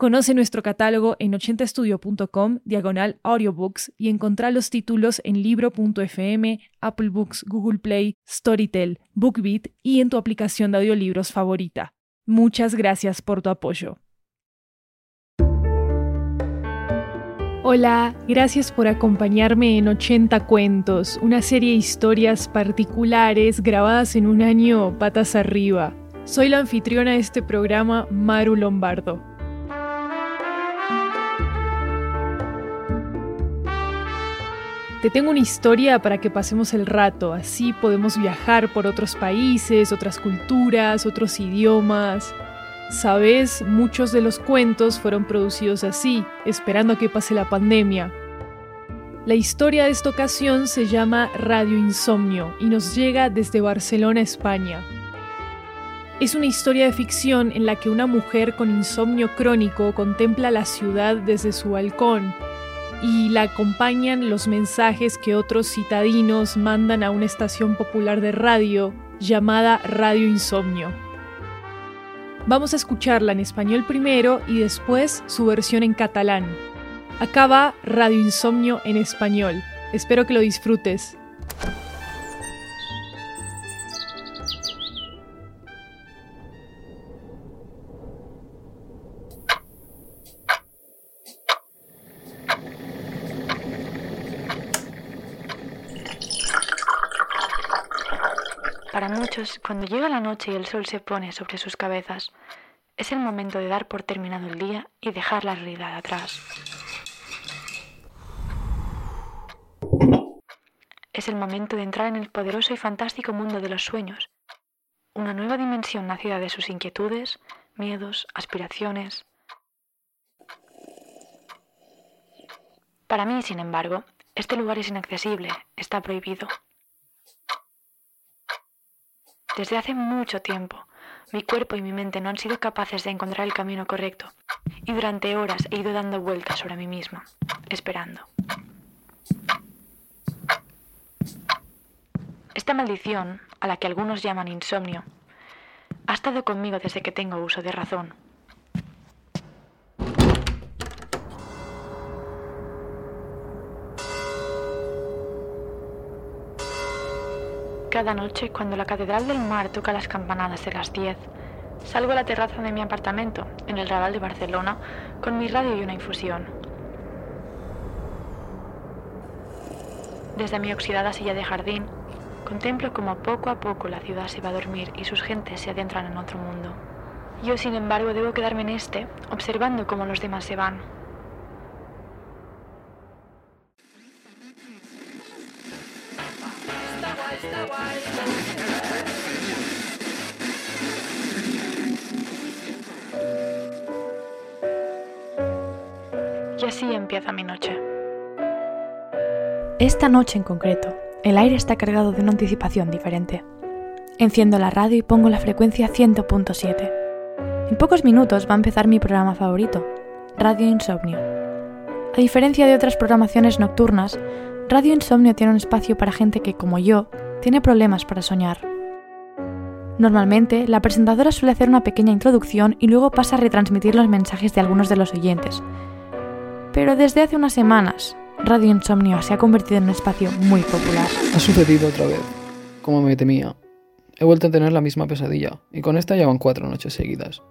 Conoce nuestro catálogo en 80estudio.com, diagonal audiobooks, y encontrá los títulos en libro.fm, Apple Books, Google Play, Storytel, BookBeat y en tu aplicación de audiolibros favorita. Muchas gracias por tu apoyo. Hola, gracias por acompañarme en 80 Cuentos, una serie de historias particulares grabadas en un año patas arriba. Soy la anfitriona de este programa, Maru Lombardo. Te tengo una historia para que pasemos el rato, así podemos viajar por otros países, otras culturas, otros idiomas. Sabes, muchos de los cuentos fueron producidos así, esperando a que pase la pandemia. La historia de esta ocasión se llama Radio Insomnio y nos llega desde Barcelona, España. Es una historia de ficción en la que una mujer con insomnio crónico contempla la ciudad desde su balcón y la acompañan los mensajes que otros citadinos mandan a una estación popular de radio llamada Radio Insomnio. Vamos a escucharla en español primero y después su versión en catalán. Acá va Radio Insomnio en español. Espero que lo disfrutes. Para muchos, cuando llega la noche y el sol se pone sobre sus cabezas, es el momento de dar por terminado el día y dejar la realidad atrás. Es el momento de entrar en el poderoso y fantástico mundo de los sueños, una nueva dimensión nacida de sus inquietudes, miedos, aspiraciones. Para mí, sin embargo, este lugar es inaccesible, está prohibido. Desde hace mucho tiempo, mi cuerpo y mi mente no han sido capaces de encontrar el camino correcto, y durante horas he ido dando vueltas sobre mí misma, esperando. Esta maldición, a la que algunos llaman insomnio, ha estado conmigo desde que tengo uso de razón. Cada noche, cuando la Catedral del Mar toca las campanadas de las 10, salgo a la terraza de mi apartamento, en el Raval de Barcelona, con mi radio y una infusión. Desde mi oxidada silla de jardín, contemplo como poco a poco la ciudad se va a dormir y sus gentes se adentran en otro mundo. Yo, sin embargo, debo quedarme en este, observando cómo los demás se van. Y así empieza mi noche. Esta noche en concreto, el aire está cargado de una anticipación diferente. Enciendo la radio y pongo la frecuencia 100.7. En pocos minutos va a empezar mi programa favorito, Radio Insomnio. A diferencia de otras programaciones nocturnas, Radio Insomnio tiene un espacio para gente que, como yo, tiene problemas para soñar. Normalmente, la presentadora suele hacer una pequeña introducción y luego pasa a retransmitir los mensajes de algunos de los oyentes. Pero desde hace unas semanas, Radio Insomnio se ha convertido en un espacio muy popular. Ha sucedido otra vez, como me temía. He vuelto a tener la misma pesadilla, y con esta llevan cuatro noches seguidas.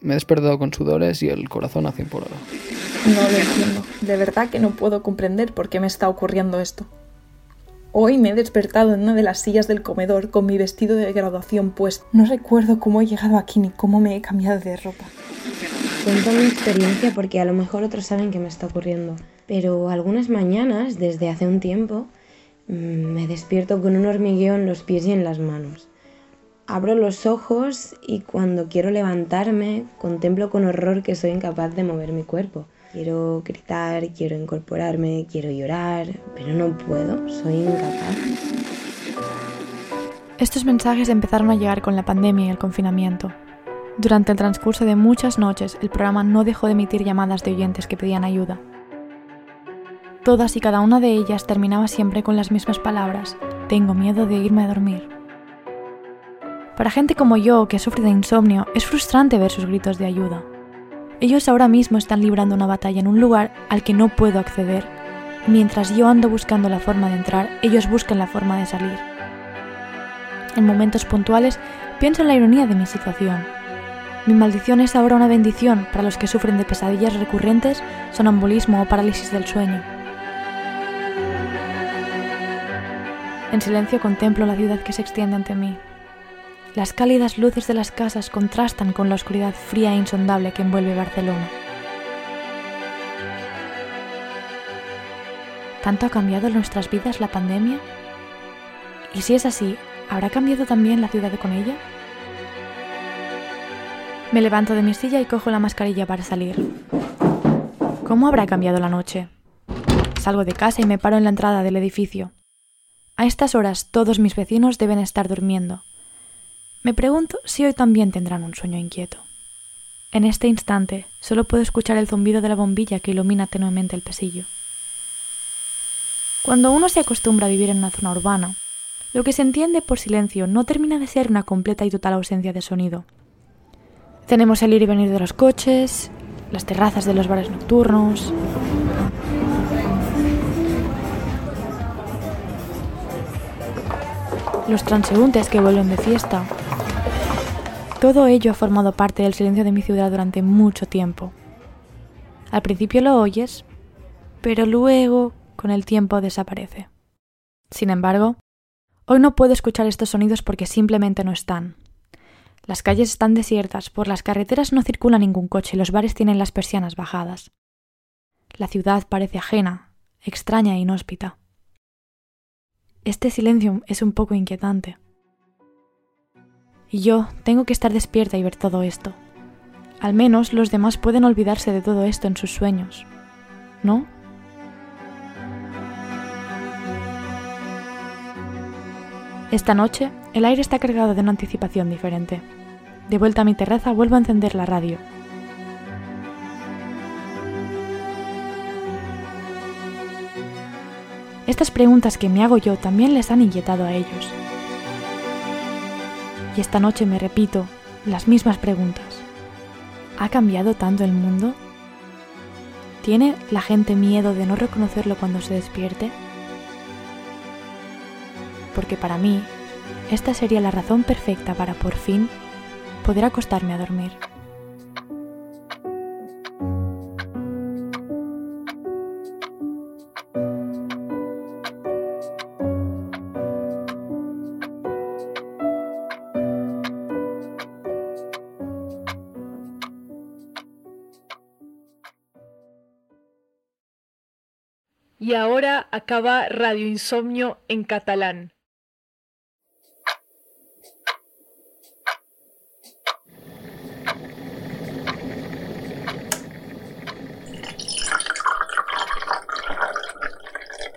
Me he despertado con sudores y el corazón a 100 por hora. No lo entiendo. De verdad que no puedo comprender por qué me está ocurriendo esto. Hoy me he despertado en una de las sillas del comedor con mi vestido de graduación puesto. No recuerdo cómo he llegado aquí ni cómo me he cambiado de ropa. Cuento mi experiencia porque a lo mejor otros saben que me está ocurriendo. Pero algunas mañanas, desde hace un tiempo, mm, me despierto con un hormigueo en los pies y en las manos. Abro los ojos y cuando quiero levantarme contemplo con horror que soy incapaz de mover mi cuerpo. Quiero gritar, quiero incorporarme, quiero llorar, pero no puedo, soy incapaz. Estos mensajes empezaron a llegar con la pandemia y el confinamiento. Durante el transcurso de muchas noches, el programa no dejó de emitir llamadas de oyentes que pedían ayuda. Todas y cada una de ellas terminaba siempre con las mismas palabras, tengo miedo de irme a dormir. Para gente como yo, que sufre de insomnio, es frustrante ver sus gritos de ayuda. Ellos ahora mismo están librando una batalla en un lugar al que no puedo acceder. Mientras yo ando buscando la forma de entrar, ellos buscan la forma de salir. En momentos puntuales, pienso en la ironía de mi situación. Mi maldición es ahora una bendición para los que sufren de pesadillas recurrentes, sonambulismo o parálisis del sueño. En silencio contemplo la ciudad que se extiende ante mí. Las cálidas luces de las casas contrastan con la oscuridad fría e insondable que envuelve Barcelona. ¿Tanto ha cambiado nuestras vidas la pandemia? Y si es así, ¿habrá cambiado también la ciudad con ella? Me levanto de mi silla y cojo la mascarilla para salir. ¿Cómo habrá cambiado la noche? Salgo de casa y me paro en la entrada del edificio. A estas horas todos mis vecinos deben estar durmiendo. Me pregunto si hoy también tendrán un sueño inquieto. En este instante solo puedo escuchar el zumbido de la bombilla que ilumina tenuemente el pasillo. Cuando uno se acostumbra a vivir en una zona urbana, lo que se entiende por silencio no termina de ser una completa y total ausencia de sonido. Tenemos el ir y venir de los coches, las terrazas de los bares nocturnos, los transeúntes que vuelven de fiesta, todo ello ha formado parte del silencio de mi ciudad durante mucho tiempo. Al principio lo oyes, pero luego, con el tiempo, desaparece. Sin embargo, hoy no puedo escuchar estos sonidos porque simplemente no están. Las calles están desiertas, por las carreteras no circula ningún coche y los bares tienen las persianas bajadas. La ciudad parece ajena, extraña e inhóspita. Este silencio es un poco inquietante. Y yo tengo que estar despierta y ver todo esto. Al menos los demás pueden olvidarse de todo esto en sus sueños. ¿No? Esta noche, el aire está cargado de una anticipación diferente. De vuelta a mi terraza, vuelvo a encender la radio. Estas preguntas que me hago yo también les han inquietado a ellos y esta noche me repito las mismas preguntas. ¿Ha cambiado tanto el mundo? ¿Tiene la gente miedo de no reconocerlo cuando se despierte? Porque para mí, esta sería la razón perfecta para por fin poder acostarme a dormir. Y ahora acaba Radio Insomnio en catalán.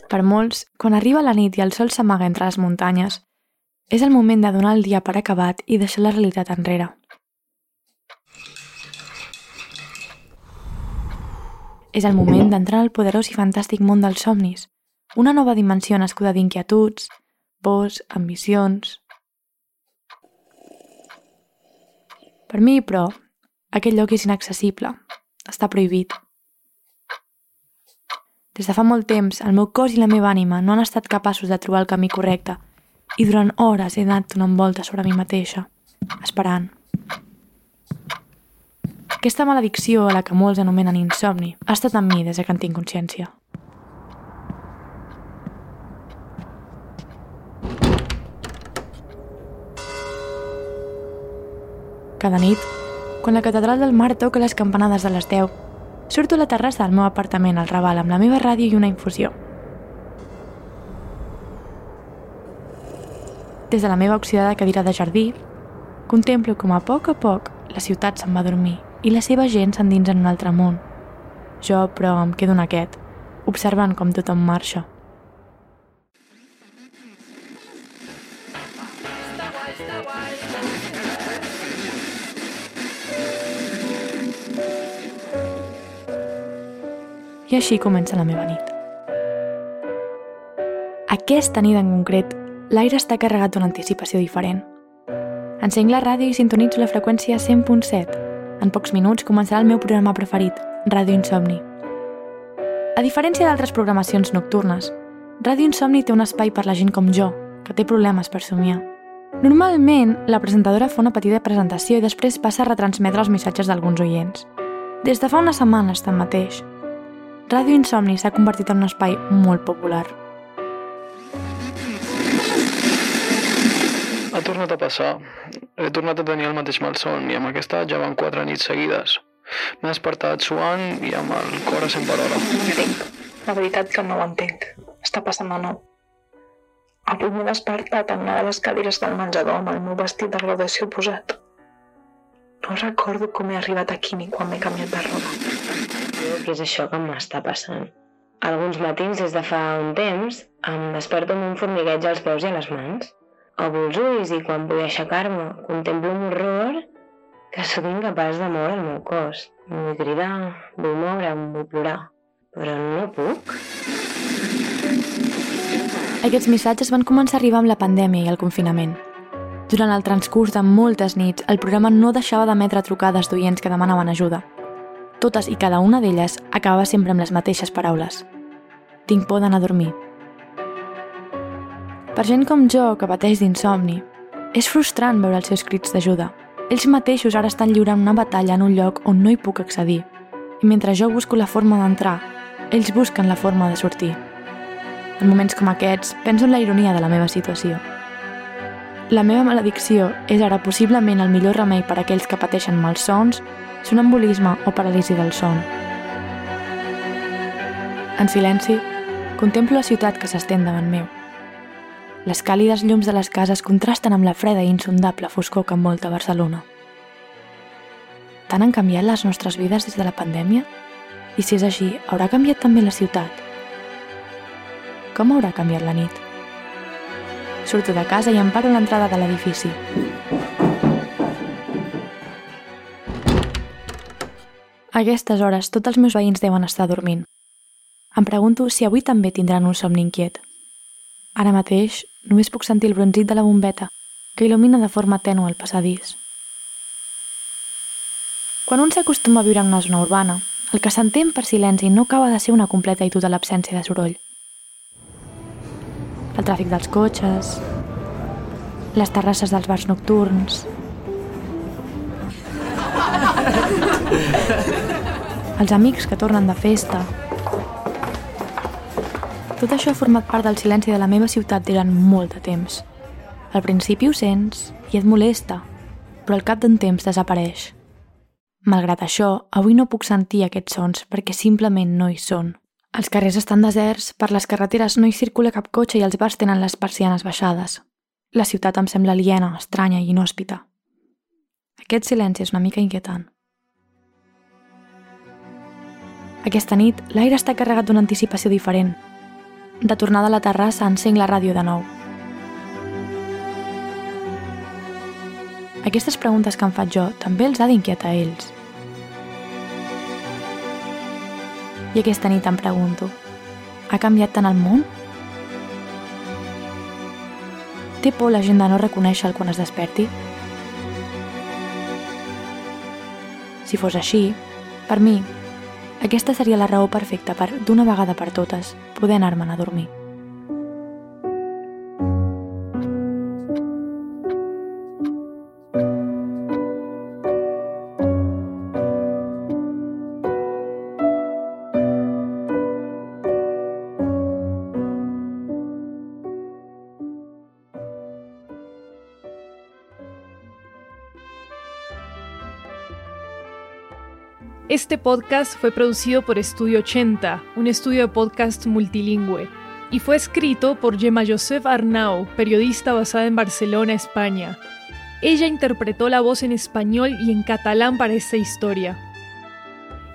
Per molts, quan arriba la nit i el sol s'amaga entre les muntanyes, és el moment de donar el dia per acabat i deixar la realitat enrere. És el moment d'entrar al poderós i fantàstic món dels somnis, una nova dimensió nascuda d'inquietuds, pors, ambicions... Per mi, però, aquest lloc és inaccessible, està prohibit. Des de fa molt temps, el meu cos i la meva ànima no han estat capaços de trobar el camí correcte i durant hores he anat donant voltes sobre mi mateixa, esperant. Aquesta maledicció a la que molts anomenen insomni ha estat amb mi des que en tinc consciència. Cada nit, quan la catedral del mar toca les campanades de les 10, surto a la terrassa del meu apartament al Raval amb la meva ràdio i una infusió. Des de la meva oxidada cadira de jardí, Contemplo com a poc a poc la ciutat se'n va dormir i la seva gent s'endins en un altre món. Jo, però, em quedo en aquest, observant com tothom marxa. I així comença la meva nit. Aquesta nit en concret, l'aire està carregat d'una anticipació diferent. Encenc la ràdio i sintonitzo la freqüència 100.7. En pocs minuts començarà el meu programa preferit, Ràdio Insomni. A diferència d'altres programacions nocturnes, Ràdio Insomni té un espai per la gent com jo, que té problemes per somiar. Normalment, la presentadora fa una petita presentació i després passa a retransmetre els missatges d'alguns oients. Des de fa unes setmanes, tanmateix, Ràdio Insomni s'ha convertit en un espai molt popular. Ha tornat a passar. He tornat a tenir el mateix malson i amb aquesta ja van quatre nits seguides. M'he despertat suant i amb el cor a 100 per hora. No entenc. La veritat que no ho entenc. Està passant de nou. Avui m'he despertat en una de les cadires del menjador amb el meu vestit de graduació posat. No recordo com he arribat aquí ni quan m'he canviat de roba. Crec que és això que m'està passant. Alguns matins des de fa un temps em desperto amb un formigueig als peus i a les mans. Obro els ulls i quan vull aixecar-me contemplo un horror que sóc incapaç de moure el meu cos. Vull cridar, vull moure'm, vull plorar, però no puc. Aquests missatges van començar a arribar amb la pandèmia i el confinament. Durant el transcurs de moltes nits, el programa no deixava d'emetre trucades d'oients que demanaven ajuda. Totes i cada una d'elles acabava sempre amb les mateixes paraules. Tinc por d'anar a dormir. Per gent com jo, que pateix d'insomni, és frustrant veure els seus crits d'ajuda. Ells mateixos ara estan lliurant una batalla en un lloc on no hi puc accedir. I mentre jo busco la forma d'entrar, ells busquen la forma de sortir. En moments com aquests, penso en la ironia de la meva situació. La meva maledicció és ara possiblement el millor remei per a aquells que pateixen malsons, sonambulisme o paràlisi del son. En silenci, contemplo la ciutat que s'estén davant meu. Les càlides llums de les cases contrasten amb la freda i insondable foscor que envolta Barcelona. Tant han canviat les nostres vides des de la pandèmia? I si és així, haurà canviat també la ciutat? Com haurà canviat la nit? Surto de casa i em paro a l'entrada de l'edifici. A aquestes hores, tots els meus veïns deuen estar dormint. Em pregunto si avui també tindran un somni inquiet. Ara mateix, només puc sentir el bronzit de la bombeta, que il·lumina de forma tènue el passadís. Quan un s'acostuma a viure en una zona urbana, el que s'entén per silenci no acaba de ser una completa i total absència de soroll. El tràfic dels cotxes, les terrasses dels bars nocturns, els amics que tornen de festa. Tot això ha format part del silenci de la meva ciutat durant molt de temps. Al principi ho sents i et molesta, però al cap d'un temps desapareix. Malgrat això, avui no puc sentir aquests sons perquè simplement no hi són. Els carrers estan deserts, per les carreteres no hi circula cap cotxe i els bars tenen les persianes baixades. La ciutat em sembla aliena, estranya i inhòspita. Aquest silenci és una mica inquietant. Aquesta nit, l'aire està carregat d'una anticipació diferent. De tornada a la terrassa, encenc la ràdio de nou. Aquestes preguntes que em faig jo també els ha d'inquietar ells. I aquesta nit em pregunto, ha canviat tant el món? Té por la gent de no reconèixer-lo quan es desperti? Si fos així, per mi, aquesta seria la raó perfecta per, d'una vegada per totes, poder anar-me'n a dormir. Este podcast fue producido por Estudio 80, un estudio de podcast multilingüe, y fue escrito por Gemma Joseph Arnau, periodista basada en Barcelona, España. Ella interpretó la voz en español y en catalán para esta historia.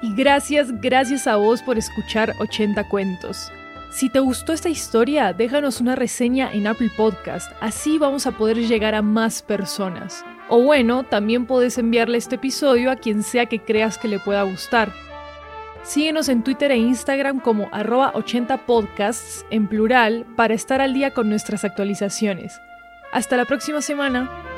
Y gracias, gracias a vos por escuchar 80 cuentos. Si te gustó esta historia, déjanos una reseña en Apple Podcast, así vamos a poder llegar a más personas. O bueno, también puedes enviarle este episodio a quien sea que creas que le pueda gustar. Síguenos en Twitter e Instagram como arroba 80podcasts en plural para estar al día con nuestras actualizaciones. Hasta la próxima semana.